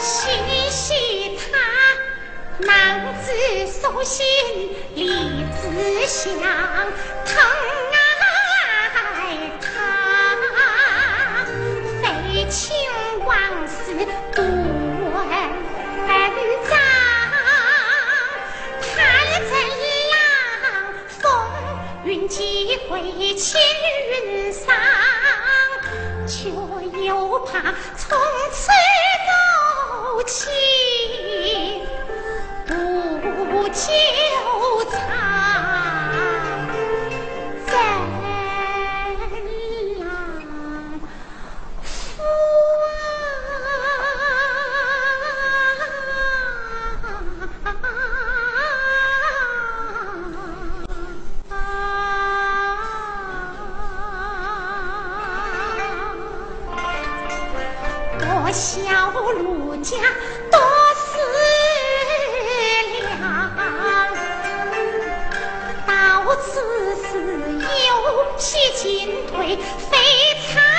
嬉戏他，男子手心里子想疼爱他。废寝忘食，不文章。他日乘浪风云际会，青云上，却又怕从此。高起不久长。小路家多思量，到此时有喜进退，非常。